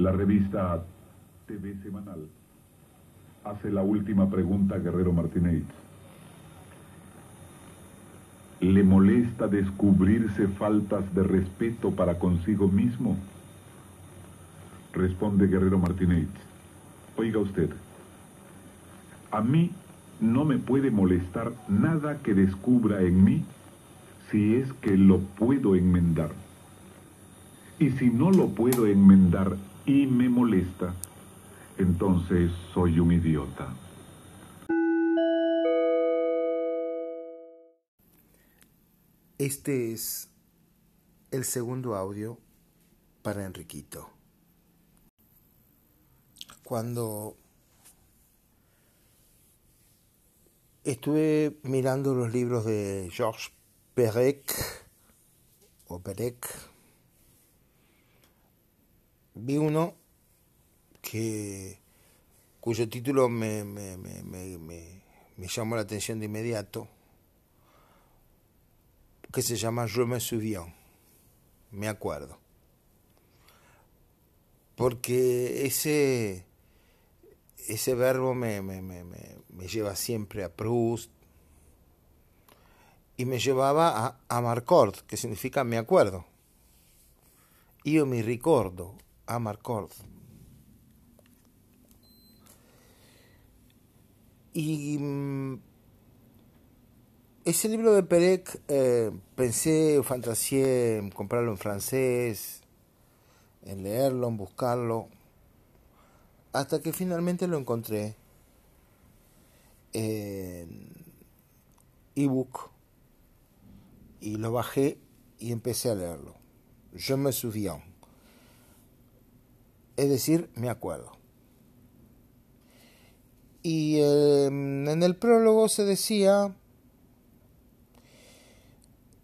La revista TV Semanal hace la última pregunta a Guerrero Martínez. ¿Le molesta descubrirse faltas de respeto para consigo mismo? Responde Guerrero Martínez. Oiga usted, a mí no me puede molestar nada que descubra en mí si es que lo puedo enmendar. Y si no lo puedo enmendar y me molesta, entonces soy un idiota. Este es el segundo audio para Enriquito. Cuando estuve mirando los libros de Georges Perec o Perec, vi uno que cuyo título me, llamó la atención de inmediato que se llama Je me souviens, me acuerdo. Porque ese, ese verbo me, me, lleva siempre a Proust y me llevaba a, a Marcord, que significa me acuerdo. Io mi ricordo, a Marcord. Y mm, ese libro de Perec eh, pensé, fantaseé en comprarlo en francés, en leerlo, en buscarlo, hasta que finalmente lo encontré en ebook y lo bajé y empecé a leerlo. Je me souviens. Es decir, me acuerdo. Y eh, en el prólogo se decía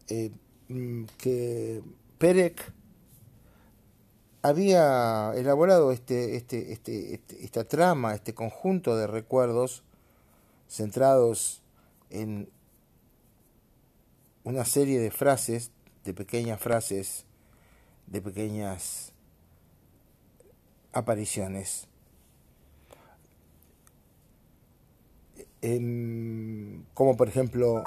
eh, mm, que Perec había elaborado este, este, este, este, esta trama, este conjunto de recuerdos centrados en una serie de frases, de pequeñas frases, de pequeñas apariciones. como por ejemplo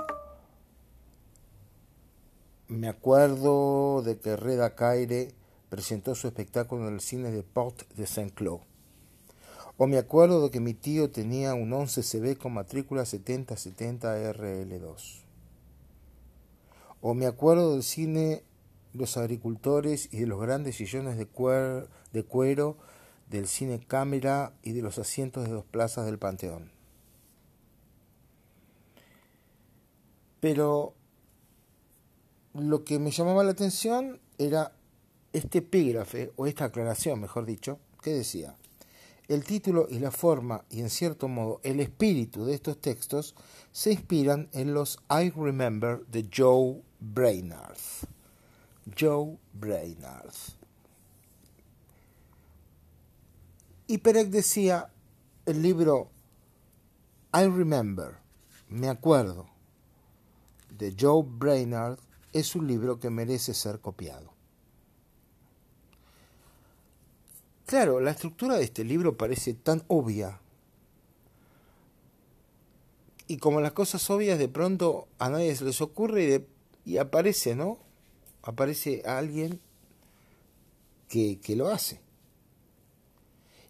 me acuerdo de que Reda Caire presentó su espectáculo en el cine de Porte de Saint-Cloud. O me acuerdo de que mi tío tenía un 11 CB con matrícula 7070 RL2. O me acuerdo del cine Los agricultores y de los grandes sillones de, de cuero del cine cámara y de los asientos de dos plazas del Panteón. Pero lo que me llamaba la atención era este epígrafe, o esta aclaración, mejor dicho, que decía, el título y la forma, y en cierto modo el espíritu de estos textos, se inspiran en los I Remember de Joe Brainard. Joe Brainard. Y Perec decía, el libro I Remember, me acuerdo, de Joe Brainard, es un libro que merece ser copiado. Claro, la estructura de este libro parece tan obvia. Y como las cosas obvias de pronto a nadie se les ocurre y, aparece, ¿no? Aparece alguien que, que lo hace.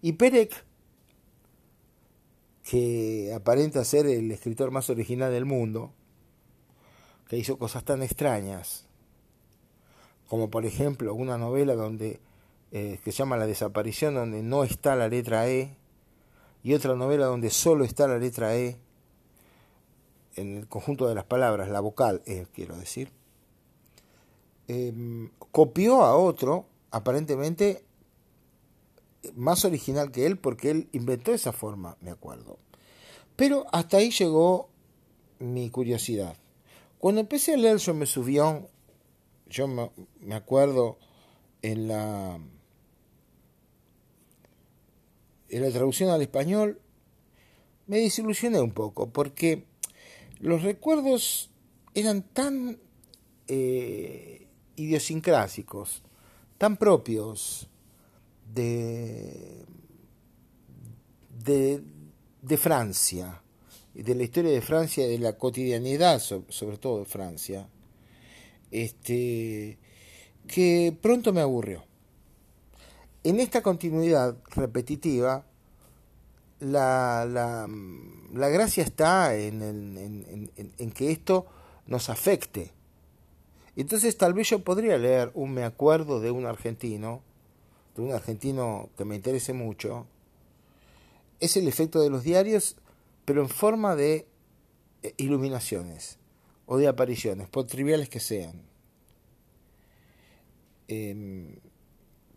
Y Perec, que aparenta ser el escritor más original del mundo, que hizo cosas tan extrañas, como por ejemplo una novela donde eh, que se llama La desaparición, donde no está la letra E, y otra novela donde solo está la letra E, en el conjunto de las palabras, la vocal E, quiero decir, em, copió a otro, aparentemente más original que él, porque él inventó esa forma, me acuerdo. Pero hasta ahí llegó mi curiosidad. Cuando empecé a leer Yo me subió, yo me acuerdo en la, en la traducción al español, me desilusioné un poco, porque los recuerdos eran tan eh, idiosincrásicos, tan propios de, de, de Francia, de la historia de Francia de la cotidianidad, sobre todo de Francia, este, que pronto me aburrió. En esta continuidad repetitiva, la, la, la gracia está en, en, en, que esto nos afecte. Entonces tal vez yo podría leer un me acuerdo de un argentino, un argentino que me interese mucho. Es el efecto de los diarios, pero en forma de eh, iluminaciones o de apariciones, por triviales que sean. Em,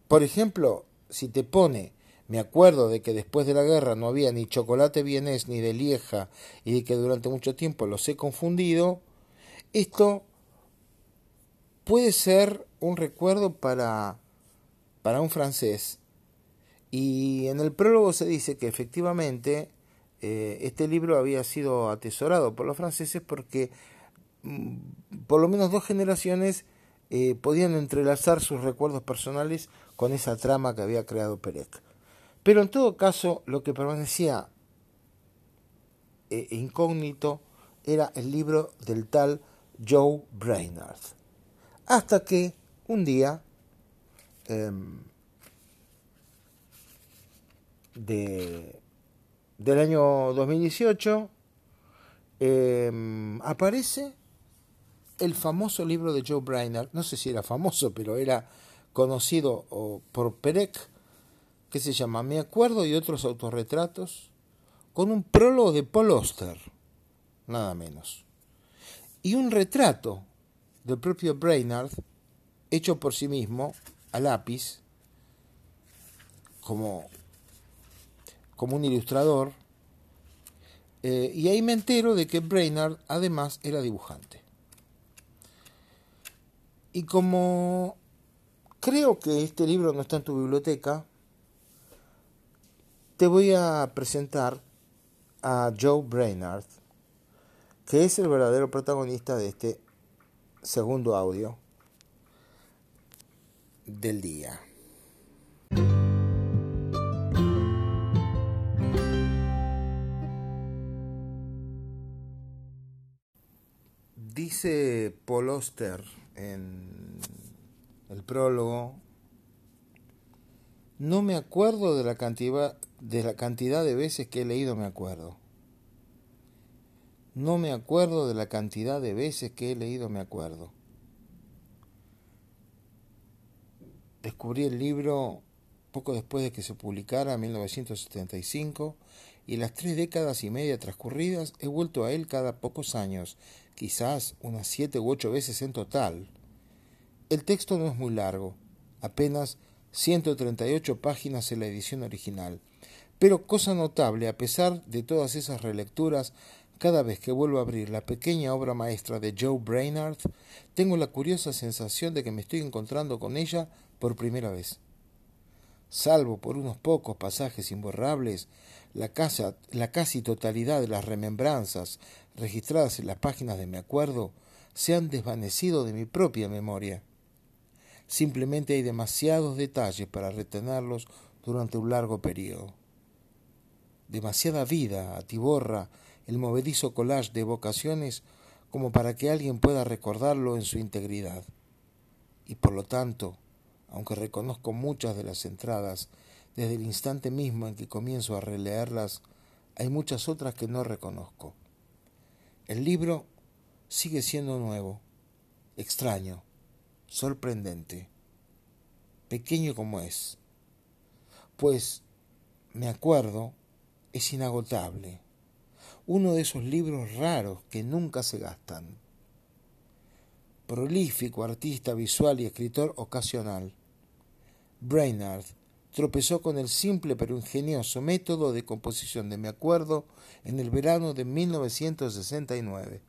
por ejemplo, si te pone, me acuerdo de que después de la guerra no había ni chocolate vienés ni de lieja y de que durante mucho tiempo los he confundido, esto puede ser un recuerdo para, para un francés. Y en el prólogo se dice que efectivamente eh, este libro había sido atesorado por los franceses porque mm, por lo menos dos generaciones eh, podían entrelazar sus recuerdos personales con esa trama que había creado Perec. Pero en todo caso, lo que permanecía eh, incógnito era el libro del tal Joe Brainard. Hasta que un día em, de, del año 2018 em, aparece el famoso libro de Joe Brainerd, no sé si era famoso, pero era conocido por Perec, que se llama Me acuerdo y otros autorretratos, con un prólogo de Paul Oster, nada menos, y un retrato del propio Brainerd, hecho por sí mismo, a lápiz, como, como un ilustrador, eh, y ahí me entero de que Brainerd además era dibujante. Y como creo que este libro no está en tu biblioteca, te voy a presentar a Joe Brainard, que es el verdadero protagonista de este segundo audio del día. Dice Paul Oster en el prólogo, no me acuerdo de la cantidad de la cantidad de veces que he leído me acuerdo. No me acuerdo de la cantidad de veces que he leído me acuerdo. Descubrí el libro poco después de que se publicara en 1975 y las tres décadas y media transcurridas he vuelto a él cada pocos años, quizás unas siete u ocho veces en total. El texto no es muy largo, apenas 138 páginas en la edición original, pero cosa notable, a pesar de todas esas relecturas, cada vez que vuelvo a abrir la pequeña obra maestra de Joe Brainard, tengo la curiosa sensación de que me estoy encontrando con ella por primera vez. Salvo por unos pocos pasajes imborrables, la, casi totalidad de las remembranzas registradas en las páginas de mi acuerdo se han desvanecido de mi propia memoria. Simplemente hay demasiados detalles para retenerlos durante un largo periodo. Demasiada vida atiborra el movedizo collage de evocaciones como para que alguien pueda recordarlo en su integridad. Y por lo tanto, aunque reconozco muchas de las entradas desde el instante mismo en que comienzo a releerlas, hay muchas otras que no reconozco. El libro sigue siendo nuevo, extraño, sorprendente, pequeño como es, pues, me acuerdo, es inagotable, uno de esos libros raros que nunca se gastan. Prolífico artista visual y escritor ocasional, Brainard tropezó con el simple pero ingenioso método de composición de Mi Acuerdo en el verano de 1969.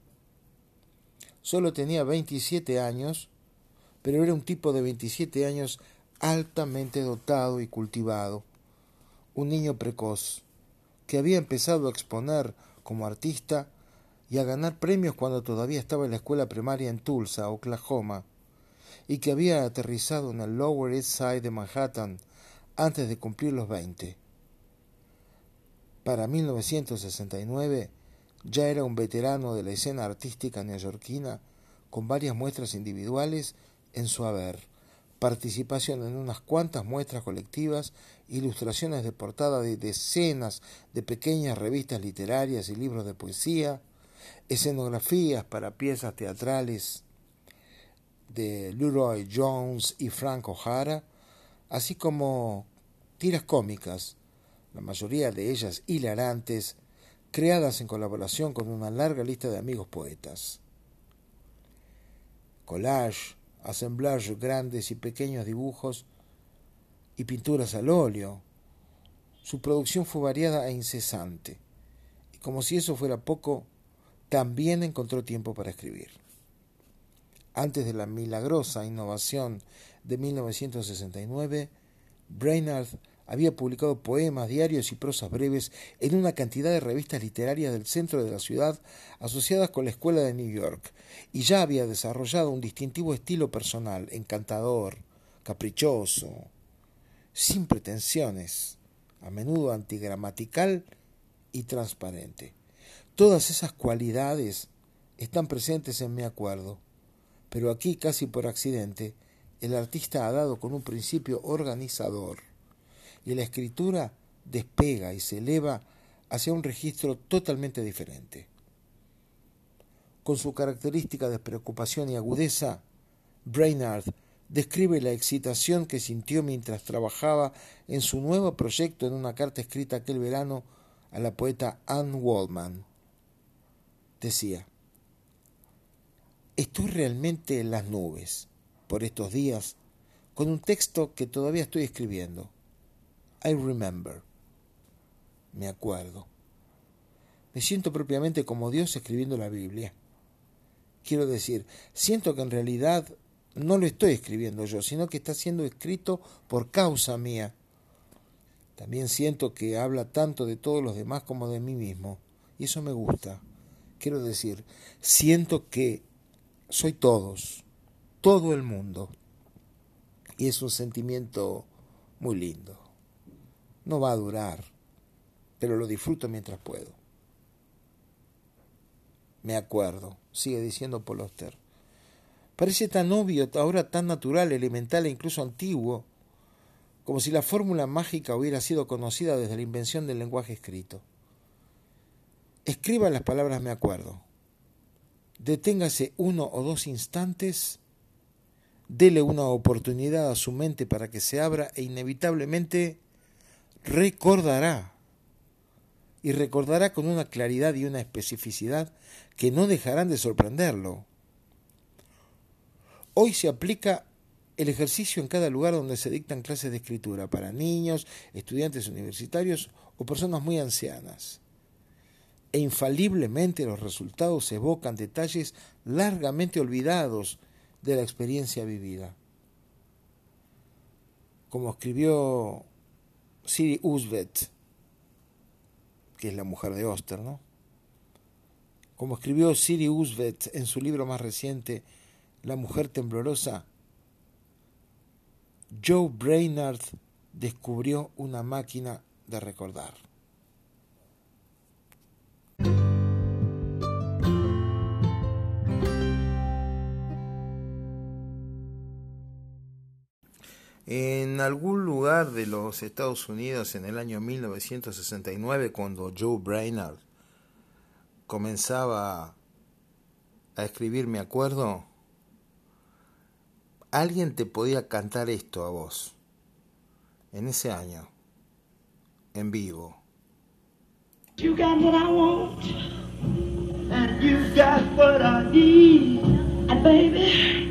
Solo tenía 27 años, pero era un tipo de 27 años altamente dotado y cultivado, un niño precoz, que había empezado a exponer como artista y a ganar premios cuando todavía estaba en la escuela primaria en Tulsa, Oklahoma, y que había aterrizado en el Lower East Side de Manhattan antes de cumplir los 20. Para 1969 ya era un veterano de la escena artística neoyorquina con varias muestras individuales en su haber, participación en unas cuantas muestras colectivas, ilustraciones de portada de decenas de pequeñas revistas literarias y libros de poesía, escenografías para piezas teatrales de Leroy Jones y Frank O'Hara, así como tiras cómicas, la mayoría de ellas hilarantes, creadas en colaboración con una larga lista de amigos poetas. Collage, assemblage grandes y pequeños dibujos y pinturas al óleo. Su producción fue variada e incesante, y como si eso fuera poco, también encontró tiempo para escribir. Antes de la milagrosa innovación de 1969, Brainerd había publicado poemas, diarios y prosas breves en una cantidad de revistas literarias del centro de la ciudad asociadas con la Escuela de New York, y ya había desarrollado un distintivo estilo personal, encantador, caprichoso, sin pretensiones, a menudo antigramatical y transparente. Todas esas cualidades están presentes en mi acuerdo, pero aquí casi por accidente el artista ha dado con un principio organizador y la escritura despega y se eleva hacia un registro totalmente diferente. Con su característica de preocupación y agudeza, Brainard describe la excitación que sintió mientras trabajaba en su nuevo proyecto en una carta escrita aquel verano a la poeta Anne Waldman. Decía, Estoy realmente en las nubes por estos días con un texto que todavía estoy escribiendo. I remember. Me acuerdo. Me siento propiamente como Dios escribiendo la Biblia. Quiero decir, siento que en realidad no lo estoy escribiendo yo, sino que está siendo escrito por causa mía. También siento que habla tanto de todos los demás como de mí mismo, y eso me gusta. Quiero decir, siento que soy todos, todo el mundo, y es un sentimiento muy lindo. No va a durar, pero lo disfruto mientras puedo. Me acuerdo, sigue diciendo Poloster. Parece tan obvio, ahora tan natural, elemental e incluso antiguo, como si la fórmula mágica hubiera sido conocida desde la invención del lenguaje escrito. Escriba las palabras me acuerdo. Deténgase uno o dos instantes, dele una oportunidad a su mente para que se abra e inevitablemente recordará. Y recordará con una claridad y una especificidad que no dejarán de sorprenderlo. Hoy se aplica el ejercicio en cada lugar donde se dictan clases de escritura para niños, estudiantes universitarios o personas muy ancianas. E infaliblemente los resultados evocan detalles largamente olvidados de la experiencia vivida. Como escribió Siri Usvet, que es la mujer de Oster, ¿no? Como escribió Siri Usvet en su libro más reciente, La mujer temblorosa, Joe Brainard descubrió una máquina de recordar. En algún lugar de los Estados Unidos en el año 1969, cuando Joe Brainard comenzaba a escribir, me acuerdo, alguien te podía cantar esto a vos, en ese año, en vivo. You got what I want, and you got what I need, and baby,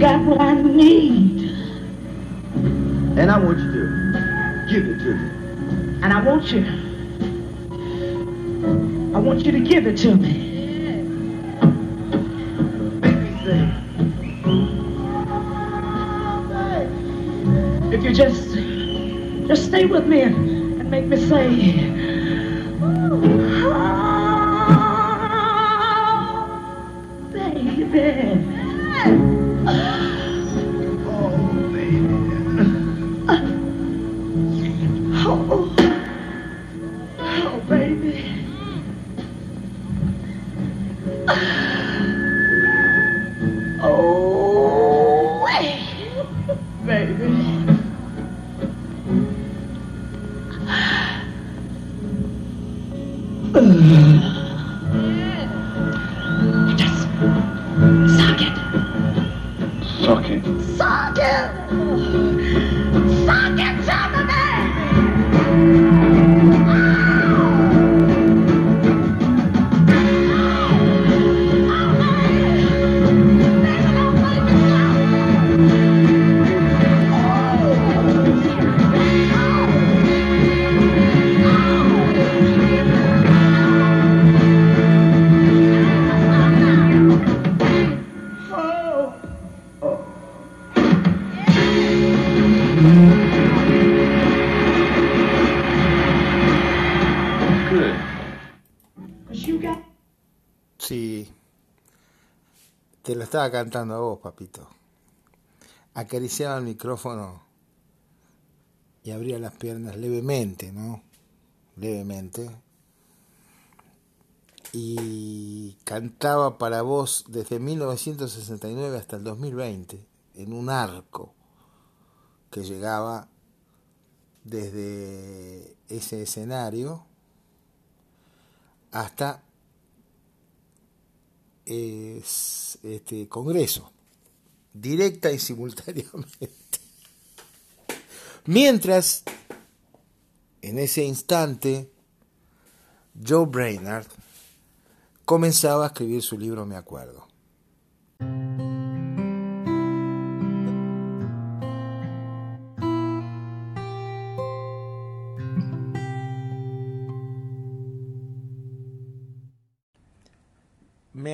got what I need. And I want you to give it to me. And I want you. I want you to give it to me. Make me say. If you just just stay with me and, and make me say. Oh, baby. Oh. Estaba cantando a vos, papito. Acariciaba el micrófono y abría las piernas levemente, ¿no? Levemente. Y cantaba para vos desde 1969 hasta el 2020, en un arco que llegaba desde ese escenario hasta es este Congreso, directa y simultáneamente. Mientras, en ese instante, Joe Brainard comenzaba a escribir su libro Me acuerdo.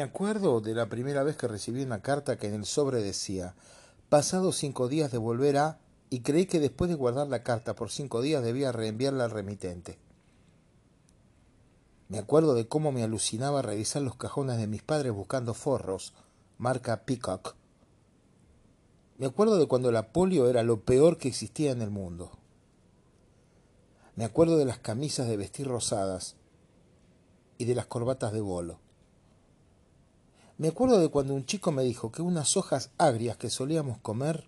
Acuerdo de la primera vez que recibí una carta que en el sobre decía, pasados cinco días de volver a, y creí que después de guardar la carta por cinco días debía reenviarla al remitente. Me acuerdo de cómo me alucinaba revisar los cajones de mis padres buscando forros, marca Peacock. Me acuerdo de cuando la polio era lo peor que existía en el mundo. Me acuerdo de las camisas de vestir rosadas y de las corbatas de bolo. Me acuerdo de cuando un chico me dijo que unas hojas agrias que solíamos comer,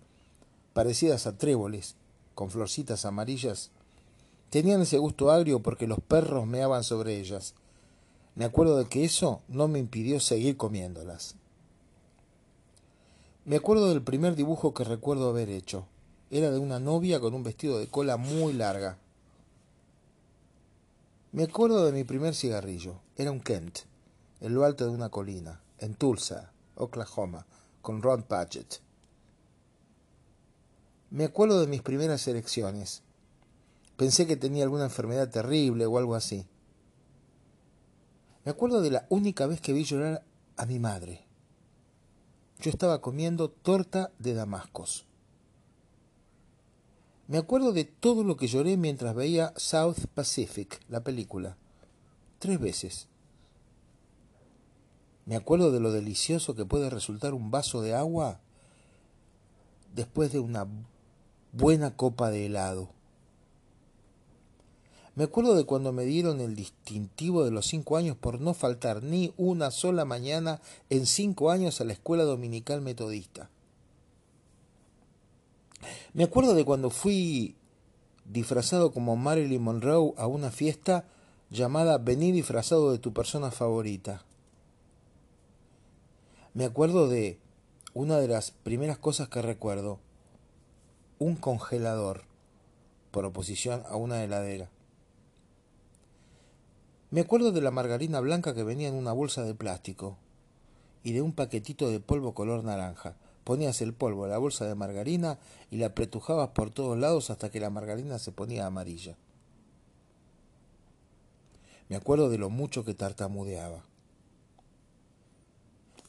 parecidas a tréboles, con florcitas amarillas, tenían ese gusto agrio porque los perros meaban sobre ellas. Me acuerdo de que eso no me impidió seguir comiéndolas. Me acuerdo del primer dibujo que recuerdo haber hecho. Era de una novia con un vestido de cola muy larga. Me acuerdo de mi primer cigarrillo. Era un Kent, en lo alto de una colina en Tulsa, Oklahoma, con Ron Paget. Me acuerdo de mis primeras elecciones. Pensé que tenía alguna enfermedad terrible o algo así. Me acuerdo de la única vez que vi llorar a mi madre. Yo estaba comiendo torta de damascos. Me acuerdo de todo lo que lloré mientras veía South Pacific, la película. Tres veces. Me acuerdo de lo delicioso que puede resultar un vaso de agua después de una buena copa de helado. Me acuerdo de cuando me dieron el distintivo de los cinco años por no faltar ni una sola mañana en cinco años a la escuela dominical metodista. Me acuerdo de cuando fui disfrazado como Marilyn Monroe a una fiesta llamada Vení disfrazado de tu persona favorita. Me acuerdo de una de las primeras cosas que recuerdo, un congelador, por oposición a una heladera. Me acuerdo de la margarina blanca que venía en una bolsa de plástico y de un paquetito de polvo color naranja. Ponías el polvo en la bolsa de margarina y la apretujabas por todos lados hasta que la margarina se ponía amarilla. Me acuerdo de lo mucho que tartamudeaba.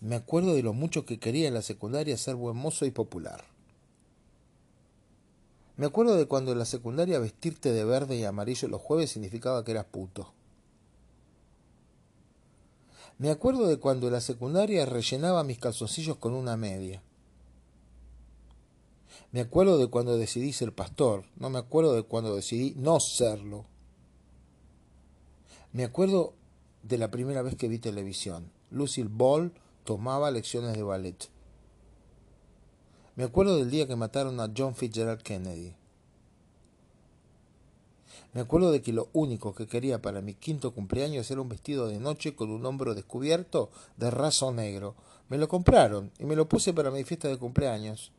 Me acuerdo de lo mucho que quería en la secundaria ser buen mozo y popular. Me acuerdo de cuando en la secundaria vestirte de verde y amarillo los jueves significaba que eras puto. Me acuerdo de cuando en la secundaria rellenaba mis calzoncillos con una media. Me acuerdo de cuando decidí ser pastor, no me acuerdo de cuando decidí no serlo. Me acuerdo de la primera vez que vi televisión. Lucille Ball tomaba lecciones de ballet. Me acuerdo del día que mataron a John Fitzgerald Kennedy. Me acuerdo de que lo único que quería para mi quinto cumpleaños era un vestido de noche con un hombro descubierto de raso negro. Me lo compraron y me lo puse para mi fiesta de cumpleaños.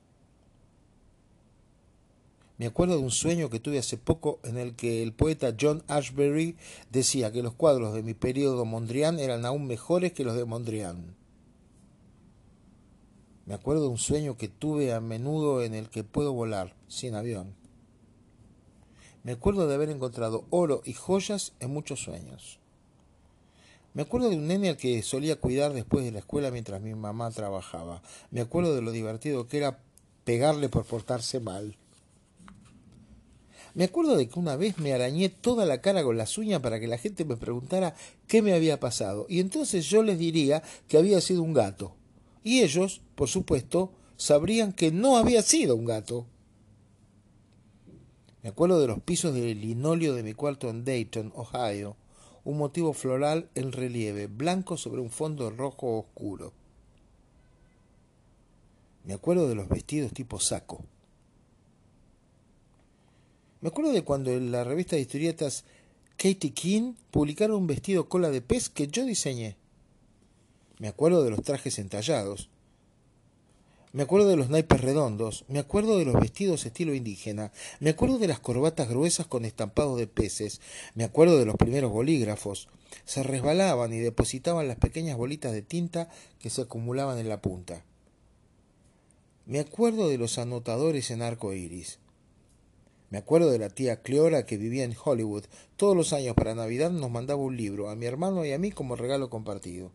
Me acuerdo de un sueño que tuve hace poco en el que el poeta John Ashbery decía que los cuadros de mi periodo Mondrian eran aún mejores que los de Mondrian. Me acuerdo de un sueño que tuve a menudo en el que puedo volar sin avión. Me acuerdo de haber encontrado oro y joyas en muchos sueños. Me acuerdo de un nene al que solía cuidar después de la escuela mientras mi mamá trabajaba. Me acuerdo de lo divertido que era pegarle por portarse mal. Me acuerdo de que una vez me arañé toda la cara con las uñas para que la gente me preguntara qué me había pasado, y entonces yo les diría que había sido un gato. Y ellos, por supuesto, sabrían que no había sido un gato. Me acuerdo de los pisos de linóleo de mi cuarto en Dayton, Ohio, un motivo floral en relieve, blanco sobre un fondo rojo oscuro. Me acuerdo de los vestidos tipo saco. Me acuerdo de cuando en la revista de historietas Katie King publicaron un vestido cola de pez que yo diseñé. Me acuerdo de los trajes entallados. Me acuerdo de los naipes redondos, me acuerdo de los vestidos estilo indígena, me acuerdo de las corbatas gruesas con estampados de peces, me acuerdo de los primeros bolígrafos. Se resbalaban y depositaban las pequeñas bolitas de tinta que se acumulaban en la punta. Me acuerdo de los anotadores en arco iris. Me acuerdo de la tía Cleora que vivía en Hollywood. Todos los años para Navidad nos mandaba un libro, a mi hermano y a mí como regalo compartido.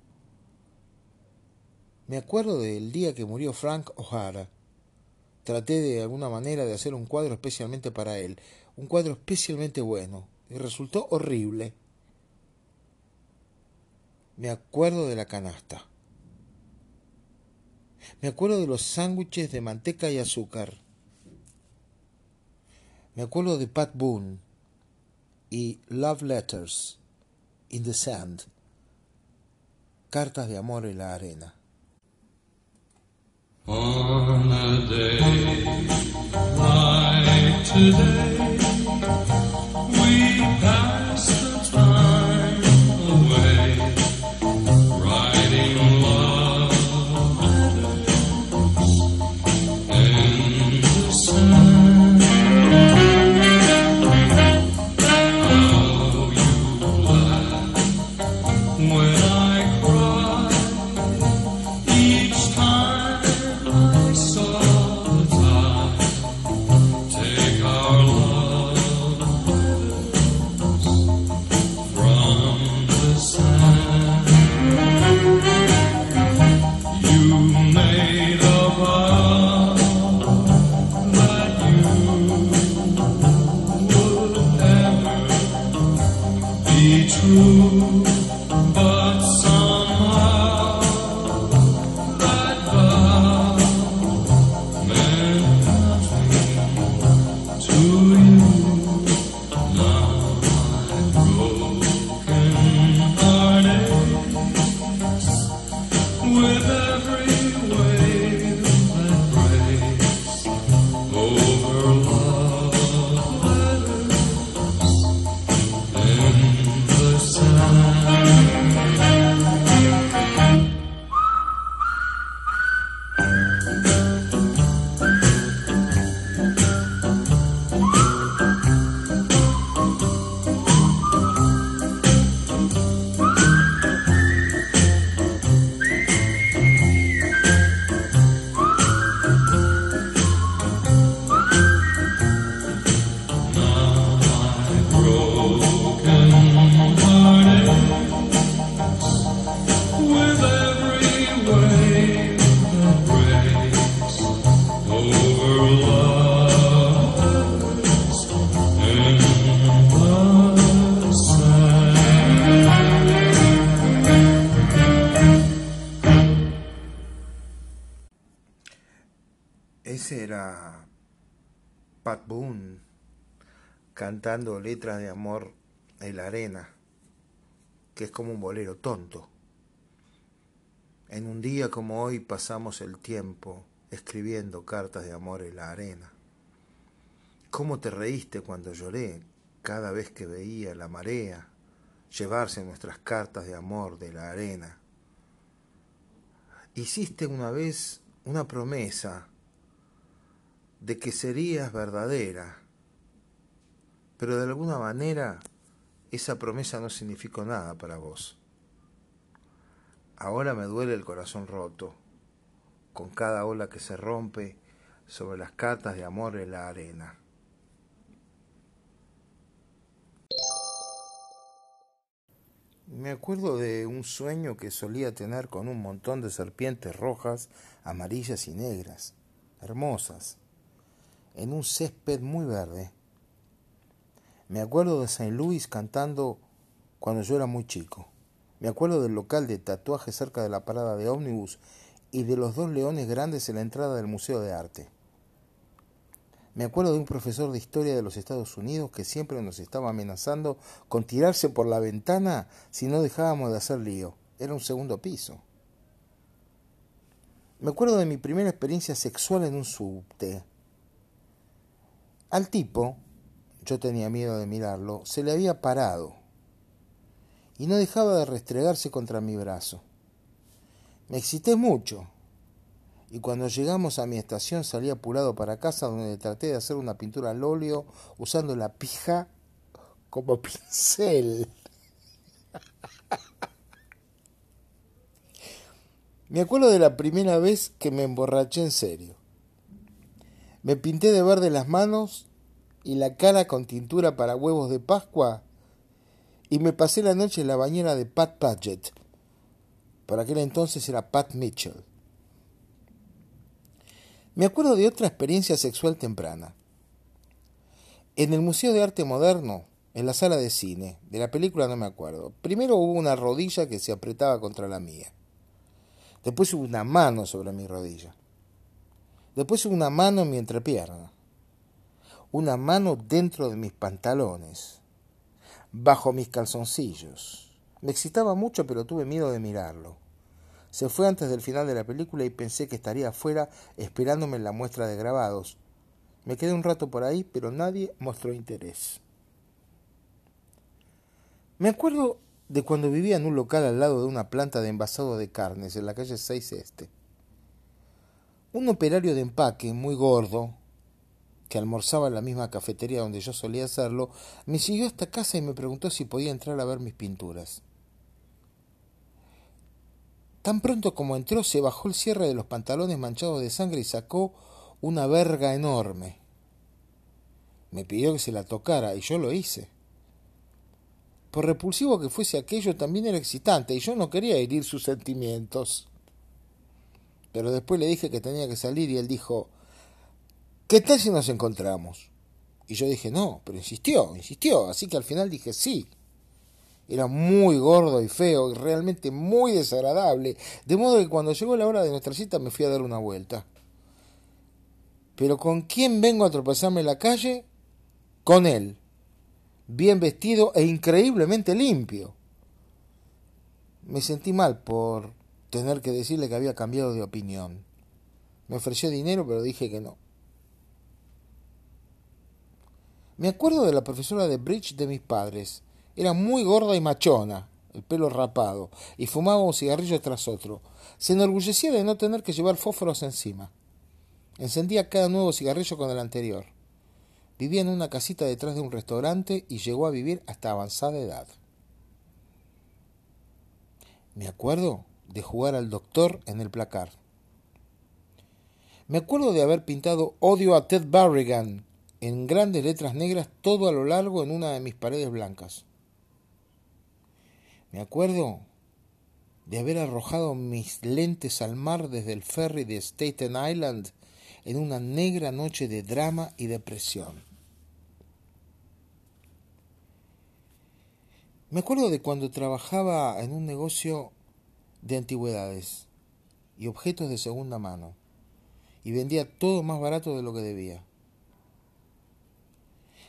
Me acuerdo del día que murió Frank O'Hara. Traté de alguna manera de hacer un cuadro especialmente para él, un cuadro especialmente bueno, y resultó horrible. Me acuerdo de la canasta. Me acuerdo de los sándwiches de manteca y azúcar. Me acuerdo de Pat Boone y Love Letters in the Sand, cartas de amor en la arena. On a day like today, we pass Ese era Pat Boone cantando letras de amor en la arena, que es como un bolero tonto. En un día como hoy pasamos el tiempo escribiendo cartas de amor en la arena. ¿Cómo te reíste cuando lloré cada vez que veía la marea llevarse nuestras cartas de amor de la arena? Hiciste una vez una promesa de que serías verdadera, pero de alguna manera esa promesa no significó nada para vos. Ahora me duele el corazón roto, con cada ola que se rompe sobre las cartas de amor en la arena. Me acuerdo de un sueño que solía tener con un montón de serpientes rojas, amarillas y negras, hermosas, en un césped muy verde. Me acuerdo de Saint Louis cantando cuando yo era muy chico. Me acuerdo del local de tatuaje cerca de la parada de ómnibus y de los dos leones grandes en la entrada del Museo de Arte. Me acuerdo de un profesor de historia de los Estados Unidos que siempre nos estaba amenazando con tirarse por la ventana si no dejábamos de hacer lío. Era un segundo piso. Me acuerdo de mi primera experiencia sexual en un subte. Al tipo, yo tenía miedo de mirarlo, se le había parado y no dejaba de restregarse contra mi brazo. Me excité mucho y cuando llegamos a mi estación salí apurado para casa donde traté de hacer una pintura al óleo usando la pija como pincel. Me acuerdo de la primera vez que me emborraché en serio. Me pinté de verde las manos y la cara con tintura para huevos de Pascua y me pasé la noche en la bañera de Pat Paget. Por aquel entonces era Pat Mitchell. Me acuerdo de otra experiencia sexual temprana. En el Museo de Arte Moderno, en la sala de cine, de la película no me acuerdo. Primero hubo una rodilla que se apretaba contra la mía. Después hubo una mano sobre mi rodilla. Después una mano en mi entrepierna, una mano dentro de mis pantalones, bajo mis calzoncillos. Me excitaba mucho, pero tuve miedo de mirarlo. Se fue antes del final de la película y pensé que estaría afuera esperándome en la muestra de grabados. Me quedé un rato por ahí, pero nadie mostró interés. Me acuerdo de cuando vivía en un local al lado de una planta de envasado de carnes en la calle 6 Este. Un operario de empaque muy gordo, que almorzaba en la misma cafetería donde yo solía hacerlo, me siguió hasta casa y me preguntó si podía entrar a ver mis pinturas. Tan pronto como entró, se bajó el cierre de los pantalones manchados de sangre y sacó una verga enorme. Me pidió que se la tocara y yo lo hice. Por repulsivo que fuese aquello, también era excitante y yo no quería herir sus sentimientos. Pero después le dije que tenía que salir y él dijo, ¿qué tal si nos encontramos? Y yo dije, no, pero insistió, insistió, así que al final dije sí. Era muy gordo y feo, y realmente muy desagradable, de modo que cuando llegó la hora de nuestra cita me fui a dar una vuelta. Pero ¿con quién vengo a tropezarme en la calle? Con él, bien vestido e increíblemente limpio. Me sentí mal por tener que decirle que había cambiado de opinión. Me ofreció dinero, pero dije que no. Me acuerdo de la profesora de bridge de mis padres. Era muy gorda y machona, el pelo rapado, y fumaba un cigarrillo tras otro. Se enorgullecía de no tener que llevar fósforos encima. Encendía cada nuevo cigarrillo con el anterior. Vivía en una casita detrás de un restaurante y llegó a vivir hasta avanzada edad. Me acuerdo de jugar al doctor en el placar. Me acuerdo de haber pintado Odio a Ted Barrigan en grandes letras negras todo a lo largo en una de mis paredes blancas. Me acuerdo de haber arrojado mis lentes al mar desde el ferry de Staten Island en una negra noche de drama y depresión. Me acuerdo de cuando trabajaba en un negocio de antigüedades y objetos de segunda mano, y vendía todo más barato de lo que debía.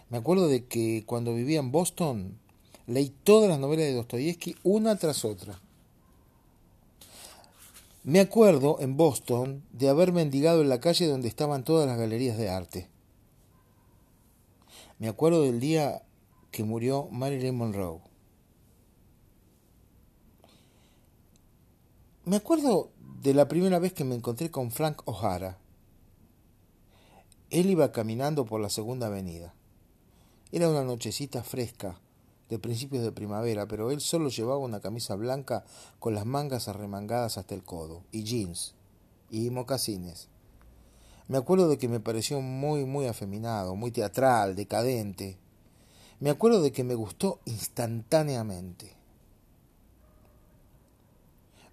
Me acuerdo de que cuando vivía en Boston leí todas las novelas de Dostoyevsky una tras otra. Me acuerdo en Boston de haber mendigado en la calle donde estaban todas las galerías de arte. Me acuerdo del día que murió Marilyn Monroe. Me acuerdo de la primera vez que me encontré con Frank O'Hara. Él iba caminando por la segunda avenida. Era una nochecita fresca, de principios de primavera, pero él solo llevaba una camisa blanca con las mangas arremangadas hasta el codo, y jeans, y mocasines. Me acuerdo de que me pareció muy, muy afeminado, muy teatral, decadente. Me acuerdo de que me gustó instantáneamente.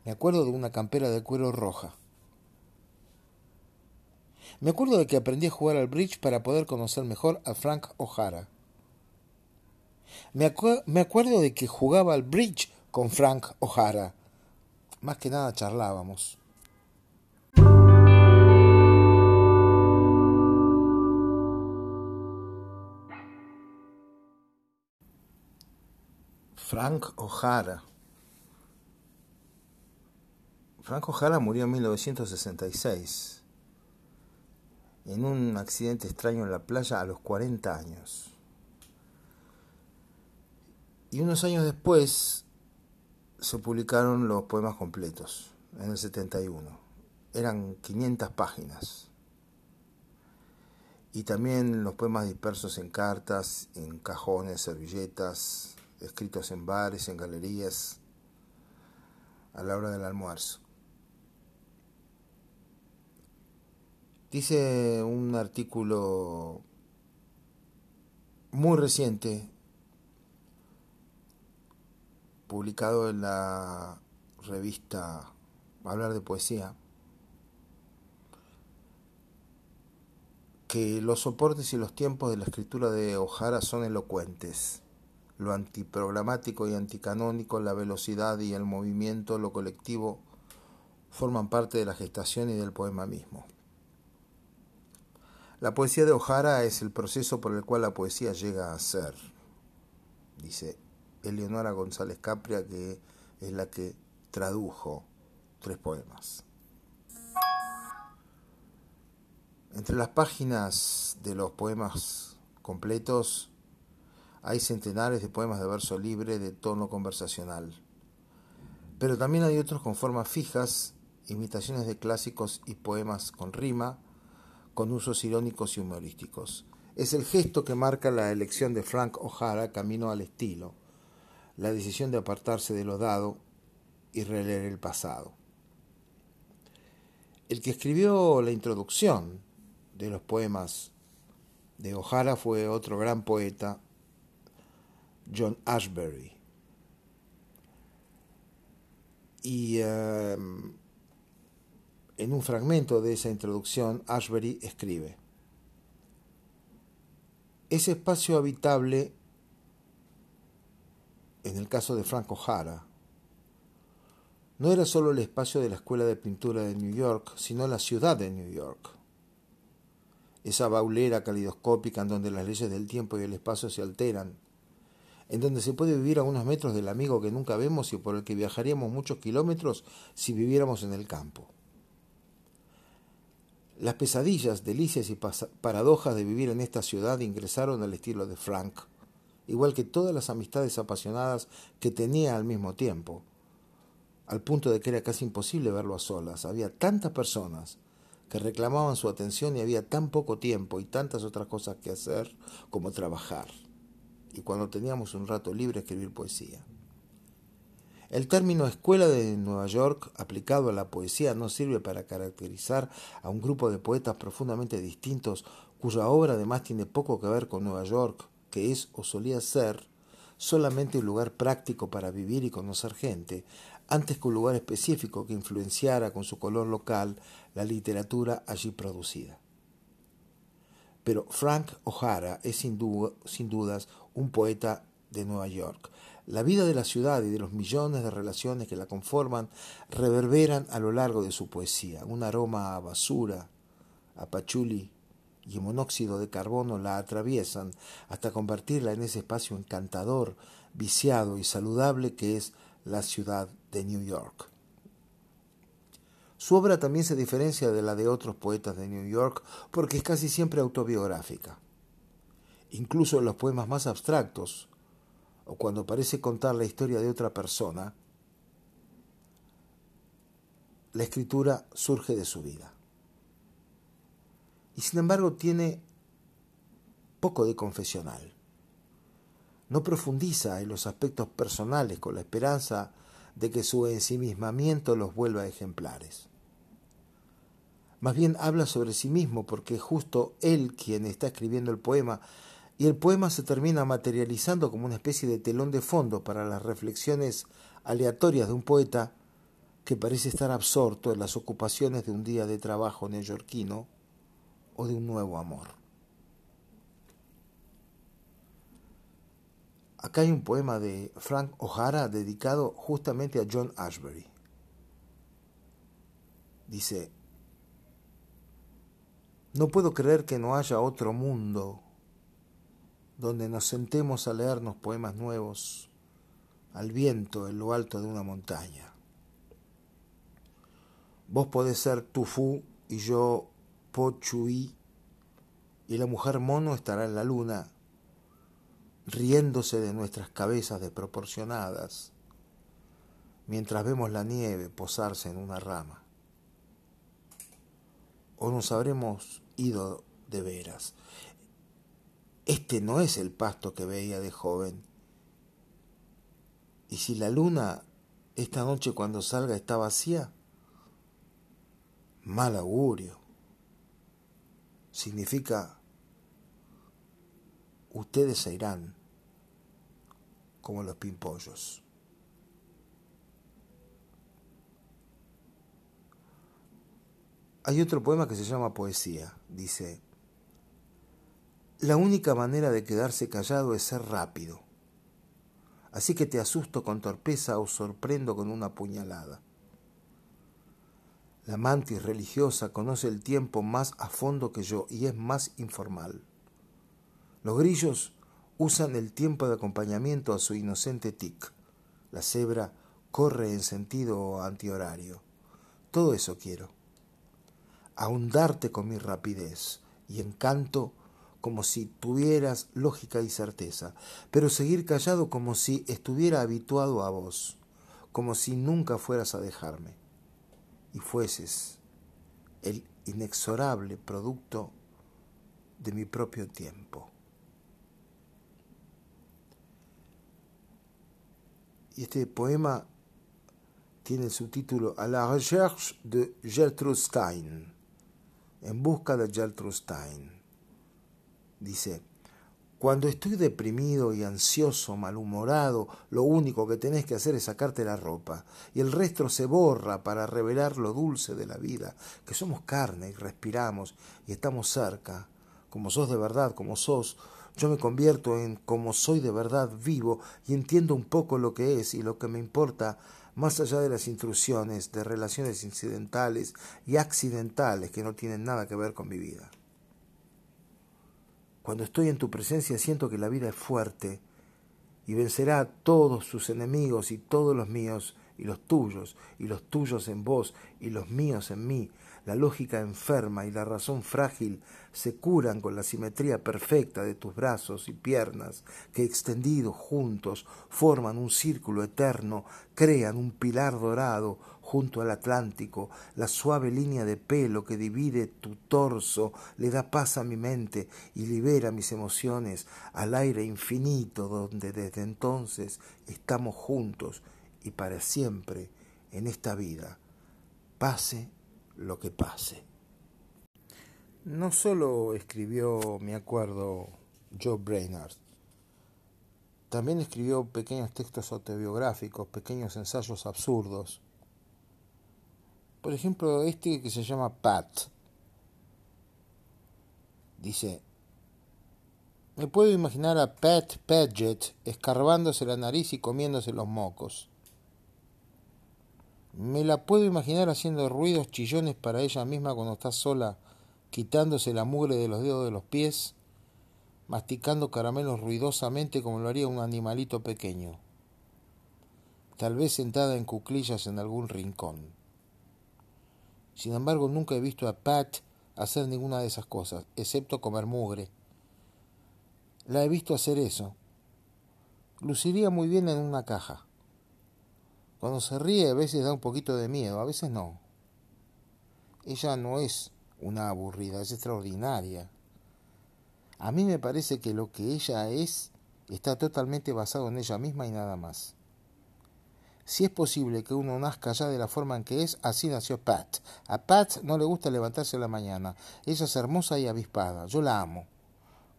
Me acuerdo de una campera de cuero roja. Me acuerdo de que aprendí a jugar al bridge para poder conocer mejor a Frank O'Hara. Me, acuerdo de que jugaba al bridge con Frank O'Hara. Más que nada charlábamos. Frank O'Hara. Frank O'Hara murió en 1966 en un accidente extraño en la playa a los 40 años. Y unos años después se publicaron los poemas completos, en el 71. Eran 500 páginas. Y también los poemas dispersos en cartas, en cajones, servilletas, escritos en bares, en galerías, a la hora del almuerzo. Dice un artículo muy reciente publicado en la revista Hablar de Poesía, que los soportes y los tiempos de la escritura de Ojara son elocuentes. Lo antiprogramático y anticanónico, la velocidad y el movimiento, lo colectivo, forman parte de la gestación y del poema mismo. La poesía de Ojara es el proceso por el cual la poesía llega a ser, dice Eleonora González Capria, que es la que tradujo tres poemas. Entre las páginas de los poemas completos hay centenares de poemas de verso libre de tono conversacional. Pero también hay otros con formas fijas, imitaciones de clásicos y poemas con rima, con usos irónicos y humorísticos. Es el gesto que marca la elección de Frank O'Hara camino al estilo la decisión de apartarse de lo dado y releer el pasado. El que escribió la introducción de los poemas de O'Hara fue otro gran poeta, John Ashbery. Y em, en un fragmento de esa introducción, Ashbery escribe, ese espacio habitable en el caso de Franco Jara, no era solo el espacio de la Escuela de Pintura de New York, sino la ciudad de New York. Esa baulera calidoscópica en donde las leyes del tiempo y el espacio se alteran, en donde se puede vivir a unos metros del amigo que nunca vemos y por el que viajaríamos muchos kilómetros si viviéramos en el campo. Las pesadillas, delicias y paradojas de vivir en esta ciudad ingresaron al estilo de Frank igual que todas las amistades apasionadas que tenía al mismo tiempo, al punto de que era casi imposible verlo a solas. Había tantas personas que reclamaban su atención y había tan poco tiempo y tantas otras cosas que hacer como trabajar. Y cuando teníamos un rato libre escribir poesía. El término escuela de Nueva York aplicado a la poesía no sirve para caracterizar a un grupo de poetas profundamente distintos cuya obra además tiene poco que ver con Nueva York que es o solía ser solamente un lugar práctico para vivir y conocer gente, antes que un lugar específico que influenciara con su color local la literatura allí producida. Pero Frank O'Hara es sin, sin dudas un poeta de Nueva York. La vida de la ciudad y de los millones de relaciones que la conforman reverberan a lo largo de su poesía, un aroma a basura, a pachuli y monóxido de carbono la atraviesan hasta convertirla en ese espacio encantador, viciado y saludable que es la ciudad de New York. Su obra también se diferencia de la de otros poetas de New York porque es casi siempre autobiográfica. Incluso en los poemas más abstractos, o cuando parece contar la historia de otra persona, la escritura surge de su vida. Y sin embargo tiene poco de confesional. No profundiza en los aspectos personales con la esperanza de que su ensimismamiento los vuelva ejemplares. Más bien habla sobre sí mismo porque es justo él quien está escribiendo el poema y el poema se termina materializando como una especie de telón de fondo para las reflexiones aleatorias de un poeta que parece estar absorto en las ocupaciones de un día de trabajo neoyorquino o de un nuevo amor. Acá hay un poema de Frank O'Hara dedicado justamente a John Ashbery. Dice, no puedo creer que no haya otro mundo donde nos sentemos a leernos poemas nuevos al viento en lo alto de una montaña. Vos podés ser Tufú y yo Pochuí, y la mujer mono estará en la luna, riéndose de nuestras cabezas desproporcionadas, mientras vemos la nieve posarse en una rama. O nos habremos ido de veras. Este no es el pasto que veía de joven. ¿Y si la luna esta noche cuando salga está vacía? Mal augurio. Significa, ustedes se irán como los pimpollos. Hay otro poema que se llama Poesía. Dice, la única manera de quedarse callado es ser rápido. Así que te asusto con torpeza o sorprendo con una puñalada. La mantis religiosa conoce el tiempo más a fondo que yo y es más informal. Los grillos usan el tiempo de acompañamiento a su inocente tic. La cebra corre en sentido antihorario. Todo eso quiero. Ahondarte con mi rapidez y encanto como si tuvieras lógica y certeza, pero seguir callado como si estuviera habituado a vos, como si nunca fueras a dejarme y fueses el inexorable producto de mi propio tiempo. Y este poema tiene el subtítulo A la recherche de Gertrude Stein, en busca de Gertrude Stein. Dice, cuando estoy deprimido y ansioso, malhumorado, lo único que tenés que hacer es sacarte la ropa, y el resto se borra para revelar lo dulce de la vida, que somos carne y respiramos y estamos cerca. Como sos de verdad, como sos, yo me convierto en como soy de verdad vivo y entiendo un poco lo que es y lo que me importa más allá de las intrusiones, de relaciones incidentales y accidentales que no tienen nada que ver con mi vida. Cuando estoy en tu presencia siento que la vida es fuerte y vencerá todos sus enemigos y todos los míos y los tuyos y los tuyos en vos y los míos en mí. La lógica enferma y la razón frágil se curan con la simetría perfecta de tus brazos y piernas, que extendidos juntos forman un círculo eterno, crean un pilar dorado junto al Atlántico, la suave línea de pelo que divide tu torso le da paz a mi mente y libera mis emociones al aire infinito donde desde entonces estamos juntos y para siempre en esta vida, pase lo que pase. No solo escribió, me acuerdo, Joe Brainard, también escribió pequeños textos autobiográficos, pequeños ensayos absurdos, por ejemplo, este que se llama Pat. Dice, me puedo imaginar a Pat Paget escarbándose la nariz y comiéndose los mocos. Me la puedo imaginar haciendo ruidos chillones para ella misma cuando está sola, quitándose la mugre de los dedos de los pies, masticando caramelos ruidosamente como lo haría un animalito pequeño, tal vez sentada en cuclillas en algún rincón. Sin embargo, nunca he visto a Pat hacer ninguna de esas cosas, excepto comer mugre. La he visto hacer eso. Luciría muy bien en una caja. Cuando se ríe a veces da un poquito de miedo, a veces no. Ella no es una aburrida, es extraordinaria. A mí me parece que lo que ella es está totalmente basado en ella misma y nada más. Si es posible que uno nazca ya de la forma en que es, así nació Pat. A Pat no le gusta levantarse la mañana. Ella es hermosa y avispada. Yo la amo.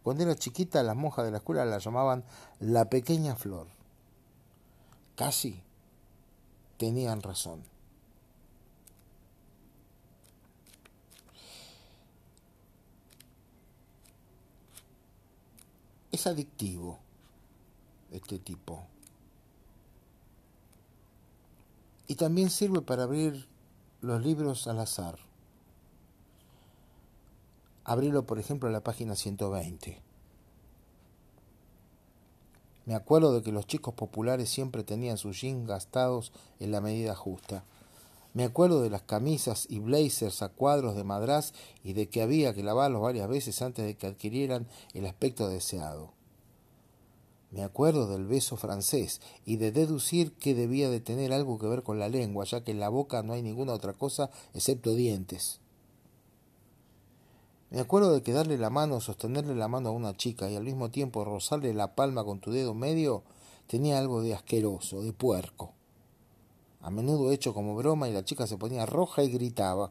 Cuando era chiquita, las monjas de la escuela la llamaban la pequeña flor. Casi tenían razón. Es adictivo este tipo. Y también sirve para abrir los libros al azar. Abrirlo, por ejemplo, en la página 120. Me acuerdo de que los chicos populares siempre tenían sus jeans gastados en la medida justa. Me acuerdo de las camisas y blazers a cuadros de madraz y de que había que lavarlos varias veces antes de que adquirieran el aspecto deseado. Me acuerdo del beso francés y de deducir que debía de tener algo que ver con la lengua, ya que en la boca no hay ninguna otra cosa excepto dientes. Me acuerdo de que darle la mano, sostenerle la mano a una chica y al mismo tiempo rozarle la palma con tu dedo medio tenía algo de asqueroso, de puerco. A menudo hecho como broma y la chica se ponía roja y gritaba.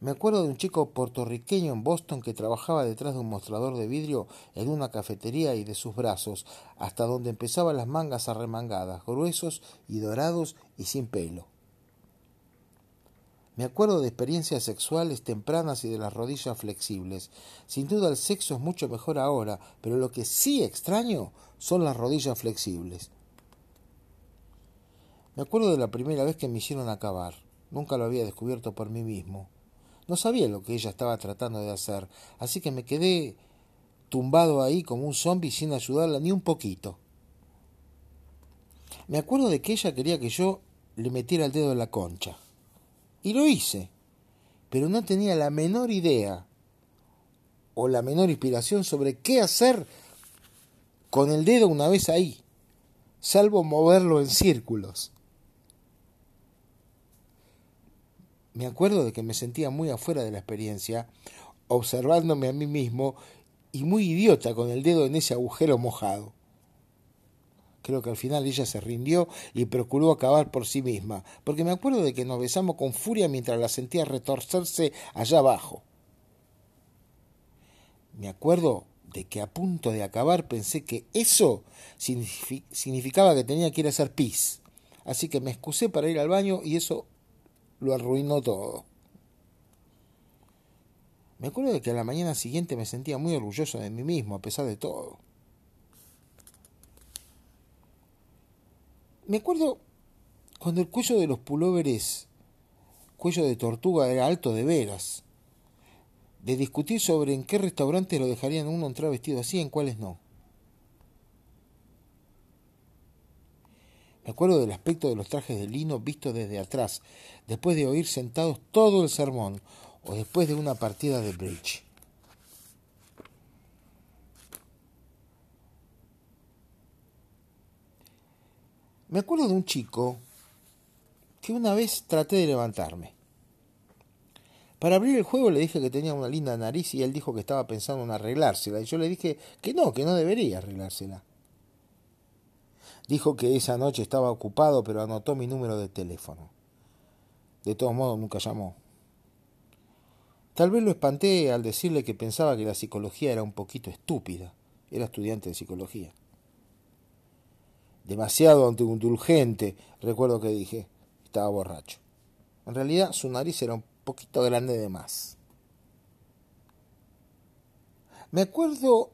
Me acuerdo de un chico puertorriqueño en Boston que trabajaba detrás de un mostrador de vidrio en una cafetería y de sus brazos, hasta donde empezaban las mangas arremangadas, gruesos y dorados y sin pelo. Me acuerdo de experiencias sexuales tempranas y de las rodillas flexibles. Sin duda el sexo es mucho mejor ahora, pero lo que sí extraño son las rodillas flexibles. Me acuerdo de la primera vez que me hicieron acabar. Nunca lo había descubierto por mí mismo. No sabía lo que ella estaba tratando de hacer, así que me quedé tumbado ahí como un zombi sin ayudarla ni un poquito. Me acuerdo de que ella quería que yo le metiera el dedo en la concha. Y lo hice, pero no tenía la menor idea o la menor inspiración sobre qué hacer con el dedo una vez ahí, salvo moverlo en círculos. Me acuerdo de que me sentía muy afuera de la experiencia, observándome a mí mismo y muy idiota con el dedo en ese agujero mojado. Creo que al final ella se rindió y procuró acabar por sí misma, porque me acuerdo de que nos besamos con furia mientras la sentía retorcerse allá abajo. Me acuerdo de que a punto de acabar pensé que eso significaba que tenía que ir a hacer pis. Así que me excusé para ir al baño y eso lo arruinó todo. Me acuerdo de que a la mañana siguiente me sentía muy orgulloso de mí mismo, a pesar de todo. Me acuerdo cuando el cuello de los pulóveres, cuello de tortuga, era alto de veras. De discutir sobre en qué restaurantes lo dejarían uno entrar vestido así, en cuáles no. Me acuerdo del aspecto de los trajes de lino vistos desde atrás, después de oír sentados todo el sermón o después de una partida de bridge. Me acuerdo de un chico que una vez traté de levantarme. Para abrir el juego le dije que tenía una linda nariz y él dijo que estaba pensando en arreglársela. Y yo le dije que no, que no debería arreglársela. Dijo que esa noche estaba ocupado, pero anotó mi número de teléfono. De todos modos, nunca llamó. Tal vez lo espanté al decirle que pensaba que la psicología era un poquito estúpida. Era estudiante de psicología. Demasiado indulgente, recuerdo que dije. Estaba borracho. En realidad, su nariz era un poquito grande de más. Me acuerdo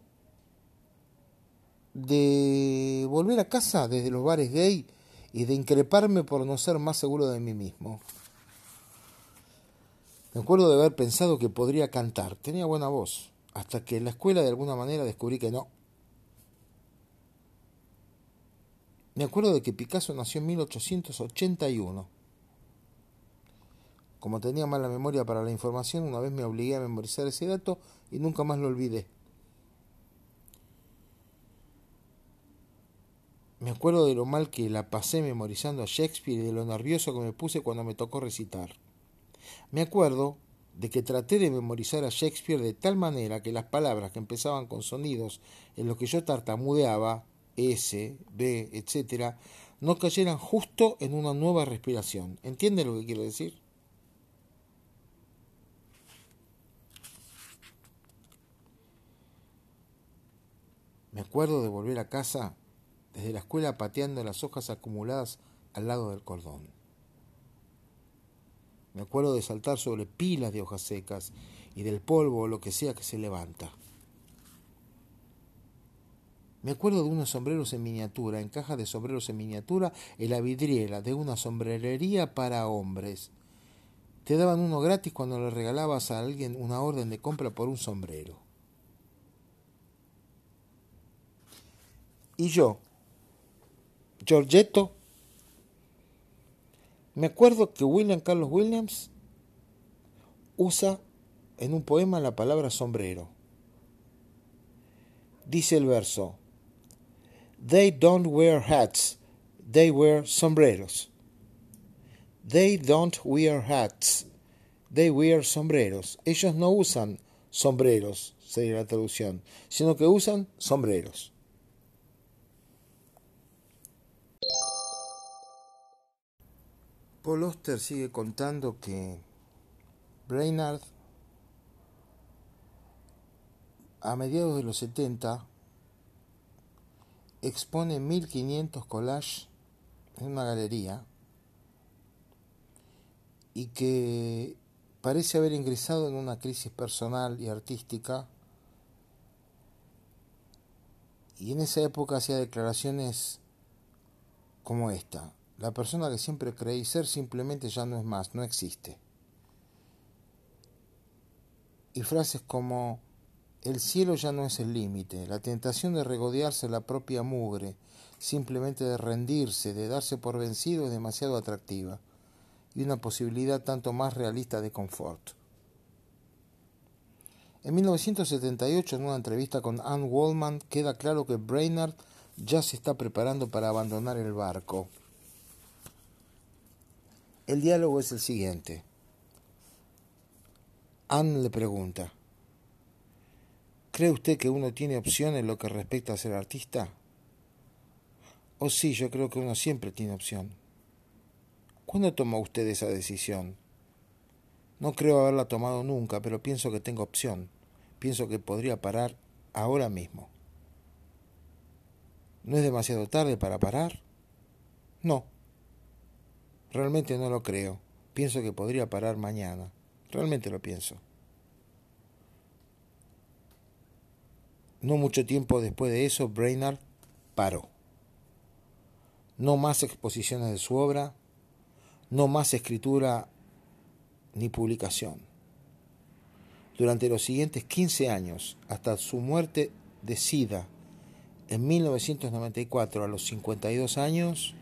de volver a casa desde los bares gay y de increparme por no ser más seguro de mí mismo. Me acuerdo de haber pensado que podría cantar, tenía buena voz, hasta que en la escuela de alguna manera descubrí que no. Me acuerdo de que Picasso nació en 1881. Como tenía mala memoria para la información, una vez me obligué a memorizar ese dato y nunca más lo olvidé. Me acuerdo de lo mal que la pasé memorizando a Shakespeare y de lo nervioso que me puse cuando me tocó recitar. Me acuerdo de que traté de memorizar a Shakespeare de tal manera que las palabras que empezaban con sonidos en los que yo tartamudeaba, S, B, etc., no cayeran justo en una nueva respiración. ¿Entiende lo que quiero decir? Me acuerdo de volver a casa desde la escuela pateando las hojas acumuladas al lado del cordón. Me acuerdo de saltar sobre pilas de hojas secas y del polvo o lo que sea que se levanta. Me acuerdo de unos sombreros en miniatura, en cajas de sombreros en miniatura, en la vidriera de una sombrerería para hombres. Te daban uno gratis cuando le regalabas a alguien una orden de compra por un sombrero. Y yo, Giorgetto, me acuerdo que William Carlos Williams usa en un poema la palabra sombrero. Dice el verso, They don't wear hats, they wear sombreros. They don't wear hats, they wear sombreros. Ellos no usan sombreros, sería la traducción, sino que usan sombreros. Paul Oster sigue contando que Brainard a mediados de los 70 expone 1500 collages en una galería y que parece haber ingresado en una crisis personal y artística y en esa época hacía declaraciones como esta. La persona que siempre creí ser simplemente ya no es más, no existe. Y frases como el cielo ya no es el límite, la tentación de regodearse la propia mugre, simplemente de rendirse, de darse por vencido es demasiado atractiva y una posibilidad tanto más realista de confort. En 1978, en una entrevista con Anne Wallman, queda claro que Brainerd ya se está preparando para abandonar el barco. El diálogo es el siguiente. Anne le pregunta, ¿cree usted que uno tiene opción en lo que respecta a ser artista? Oh sí, yo creo que uno siempre tiene opción. ¿Cuándo tomó usted esa decisión? No creo haberla tomado nunca, pero pienso que tengo opción. Pienso que podría parar ahora mismo. ¿No es demasiado tarde para parar? No. Realmente no lo creo. Pienso que podría parar mañana. Realmente lo pienso. No mucho tiempo después de eso, Brainard paró. No más exposiciones de su obra, no más escritura ni publicación. Durante los siguientes 15 años, hasta su muerte de SIDA en 1994 a los 52 años,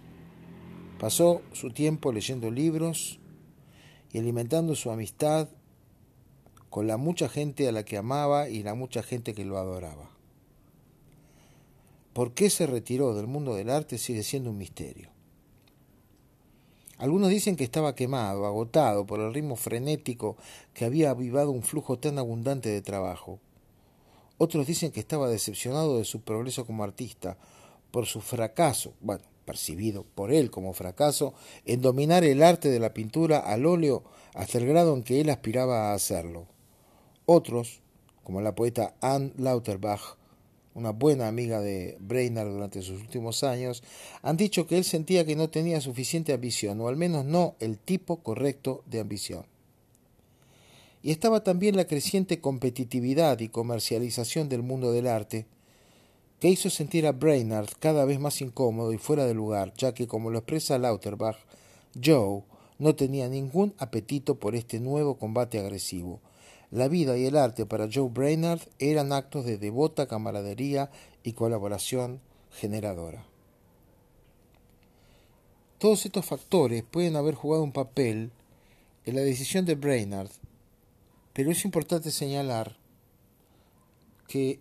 Pasó su tiempo leyendo libros y alimentando su amistad con la mucha gente a la que amaba y la mucha gente que lo adoraba. ¿Por qué se retiró del mundo del arte sigue siendo un misterio? Algunos dicen que estaba quemado, agotado por el ritmo frenético que había avivado un flujo tan abundante de trabajo. Otros dicen que estaba decepcionado de su progreso como artista, por su fracaso, percibido por él como fracaso, en dominar el arte de la pintura al óleo hasta el grado en que él aspiraba a hacerlo. Otros, como la poeta Anne Lauterbach, una buena amiga de Brainerd durante sus últimos años, han dicho que él sentía que no tenía suficiente ambición, o al menos no el tipo correcto de ambición. Y estaba también la creciente competitividad y comercialización del mundo del arte, que hizo sentir a Brainerd cada vez más incómodo y fuera de lugar, ya que, como lo expresa Lauterbach, Joe no tenía ningún apetito por este nuevo combate agresivo. La vida y el arte para Joe Brainerd eran actos de devota camaradería y colaboración generadora. Todos estos factores pueden haber jugado un papel en la decisión de Brainerd, pero es importante señalar que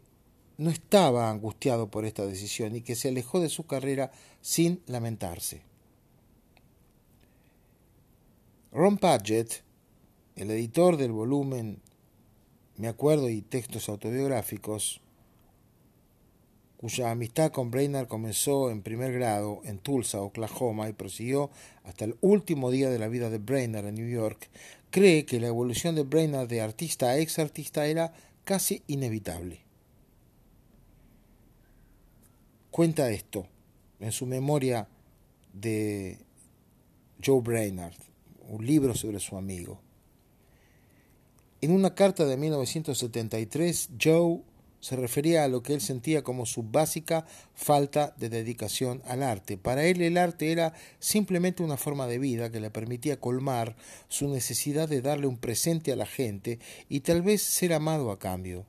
no estaba angustiado por esta decisión y que se alejó de su carrera sin lamentarse. Ron Padgett, el editor del volumen Me acuerdo y textos autobiográficos, cuya amistad con Brainerd comenzó en primer grado en Tulsa, Oklahoma, y prosiguió hasta el último día de la vida de Brainerd en New York, cree que la evolución de Brainerd de artista a ex artista era casi inevitable. Cuenta esto en su memoria de Joe Brainerd un libro sobre su amigo. En una carta de 1973, Joe se refería a lo que él sentía como su básica falta de dedicación al arte. Para él el arte era simplemente una forma de vida que le permitía colmar su necesidad de darle un presente a la gente y tal vez ser amado a cambio.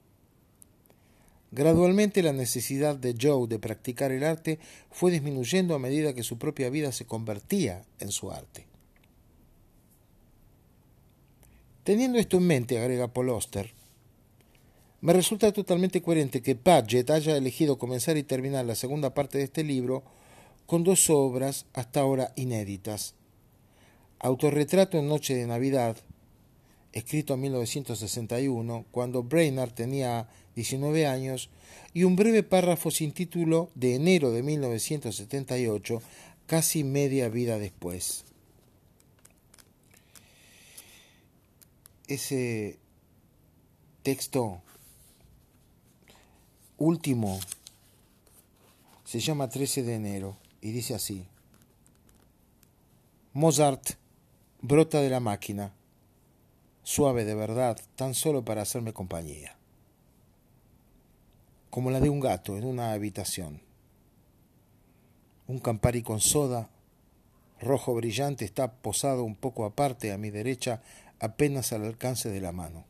Gradualmente la necesidad de Joe de practicar el arte fue disminuyendo a medida que su propia vida se convertía en su arte. Teniendo esto en mente, agrega Paul me resulta totalmente coherente que Paget haya elegido comenzar y terminar la segunda parte de este libro con dos obras hasta ahora inéditas. Autorretrato en Noche de Navidad, escrito en 1961, cuando Brainerd tenía 19 años, y un breve párrafo sin título de enero de 1978, casi media vida después. ese texto último se llama 13 de enero y dice así. Mozart brota de la máquina, suave de verdad, tan solo para hacerme compañía, como la de un gato en una habitación. Un Campari con soda, rojo brillante, está posado un poco aparte a mi derecha apenas al alcance de la mano.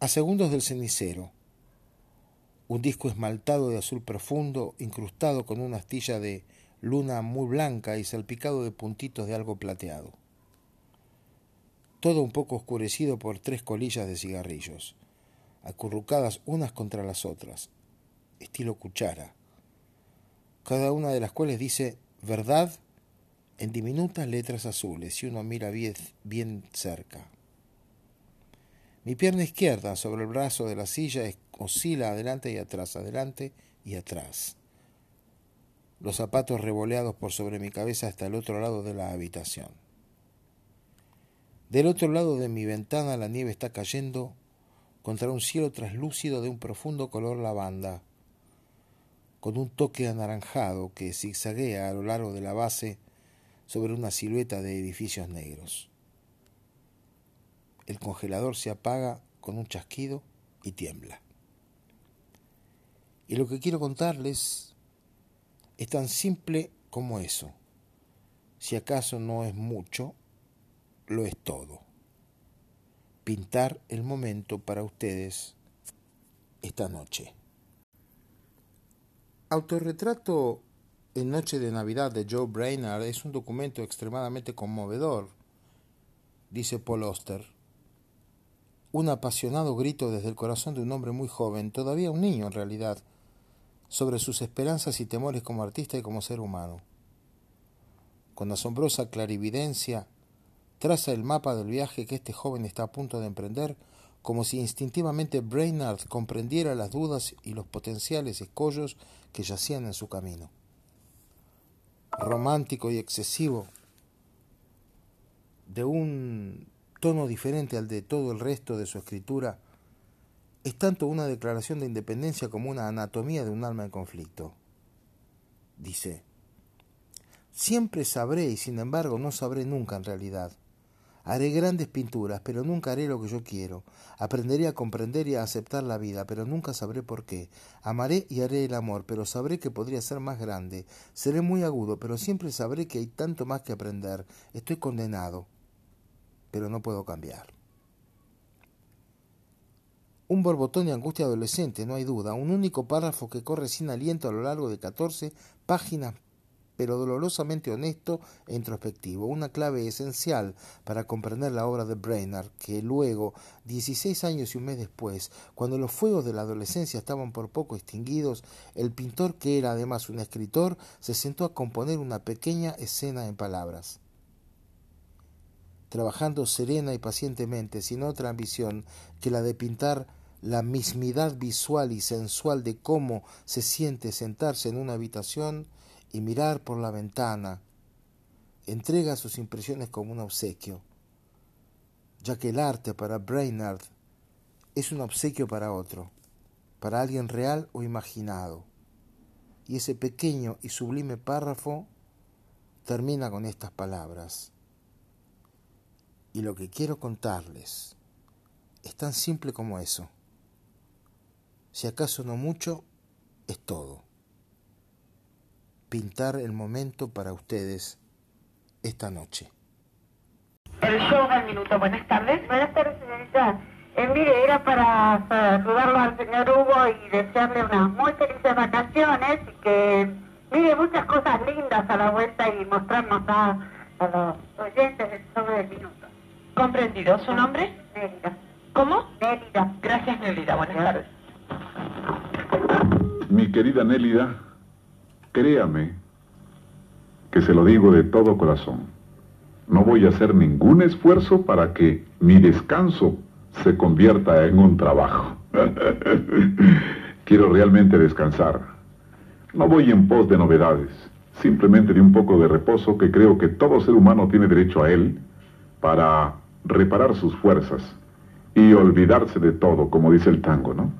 A segundos del cenicero, un disco esmaltado de azul profundo, incrustado con una astilla de luna muy blanca y salpicado de puntitos de algo plateado. Todo un poco oscurecido por tres colillas de cigarrillos, acurrucadas unas contra las otras, estilo cuchara, cada una de las cuales dice verdad en diminutas letras azules si uno mira bien, bien cerca. Mi pierna izquierda sobre el brazo de la silla oscila adelante y atrás, adelante y atrás. Los zapatos revoleados por sobre mi cabeza hasta el otro lado de la habitación. Del otro lado de mi ventana la nieve está cayendo contra un cielo traslúcido de un profundo color lavanda, con un toque anaranjado que zigzaguea a lo largo de la base sobre una silueta de edificios negros. El congelador se apaga con un chasquido y tiembla. Y lo que quiero contarles es tan simple como eso. Si acaso no es mucho, lo es todo. Pintar el momento para ustedes esta noche. Autorretrato en Noche de Navidad de Joe Brainerd es un documento extremadamente conmovedor, dice Paul Oster. Un apasionado grito desde el corazón de un hombre muy joven, todavía un niño en realidad, sobre sus esperanzas y temores como artista y como ser humano. Con asombrosa clarividencia, traza el mapa del viaje que este joven está a punto de emprender, como si instintivamente Brainerd comprendiera las dudas y los potenciales escollos que yacían en su camino romántico y excesivo, de un tono diferente al de todo el resto de su escritura, es tanto una declaración de independencia como una anatomía de un alma en conflicto. Dice, siempre sabré y sin embargo no sabré nunca en realidad. Haré grandes pinturas, pero nunca haré lo que yo quiero. Aprenderé a comprender y a aceptar la vida, pero nunca sabré por qué. Amaré y haré el amor, pero sabré que podría ser más grande. Seré muy agudo, pero siempre sabré que hay tanto más que aprender. Estoy condenado, pero no puedo cambiar. Un borbotón de angustia adolescente, no hay duda, un único párrafo que corre sin aliento a lo largo de catorce páginas pero dolorosamente honesto e introspectivo, una clave esencial para comprender la obra de Brainerd, que luego, dieciséis años y un mes después, cuando los fuegos de la adolescencia estaban por poco extinguidos, el pintor, que era además un escritor, se sentó a componer una pequeña escena en palabras. Trabajando serena y pacientemente, sin otra ambición que la de pintar la mismidad visual y sensual de cómo se siente sentarse en una habitación, y mirar por la ventana, entrega sus impresiones como un obsequio, ya que el arte para Brainerd es un obsequio para otro, para alguien real o imaginado. Y ese pequeño y sublime párrafo termina con estas palabras. Y lo que quiero contarles es tan simple como eso. Si acaso no mucho, es todo pintar el momento para ustedes esta noche. El show del minuto. Buenas tardes. Buenas tardes, señorita. Eh, mire, era para saludarlo al señor Hugo y desearle unas muy felices vacaciones y que mire muchas cosas lindas a la vuelta y mostrarnos a, a los oyentes del show del minuto. Comprendido. ¿Su nombre? Nélida. ¿Cómo? Nélida. Gracias, Nélida. Buenas tardes. Mi querida Nélida, Créame que se lo digo de todo corazón. No voy a hacer ningún esfuerzo para que mi descanso se convierta en un trabajo. Quiero realmente descansar. No voy en pos de novedades, simplemente de un poco de reposo que creo que todo ser humano tiene derecho a él para reparar sus fuerzas y olvidarse de todo, como dice el tango, ¿no?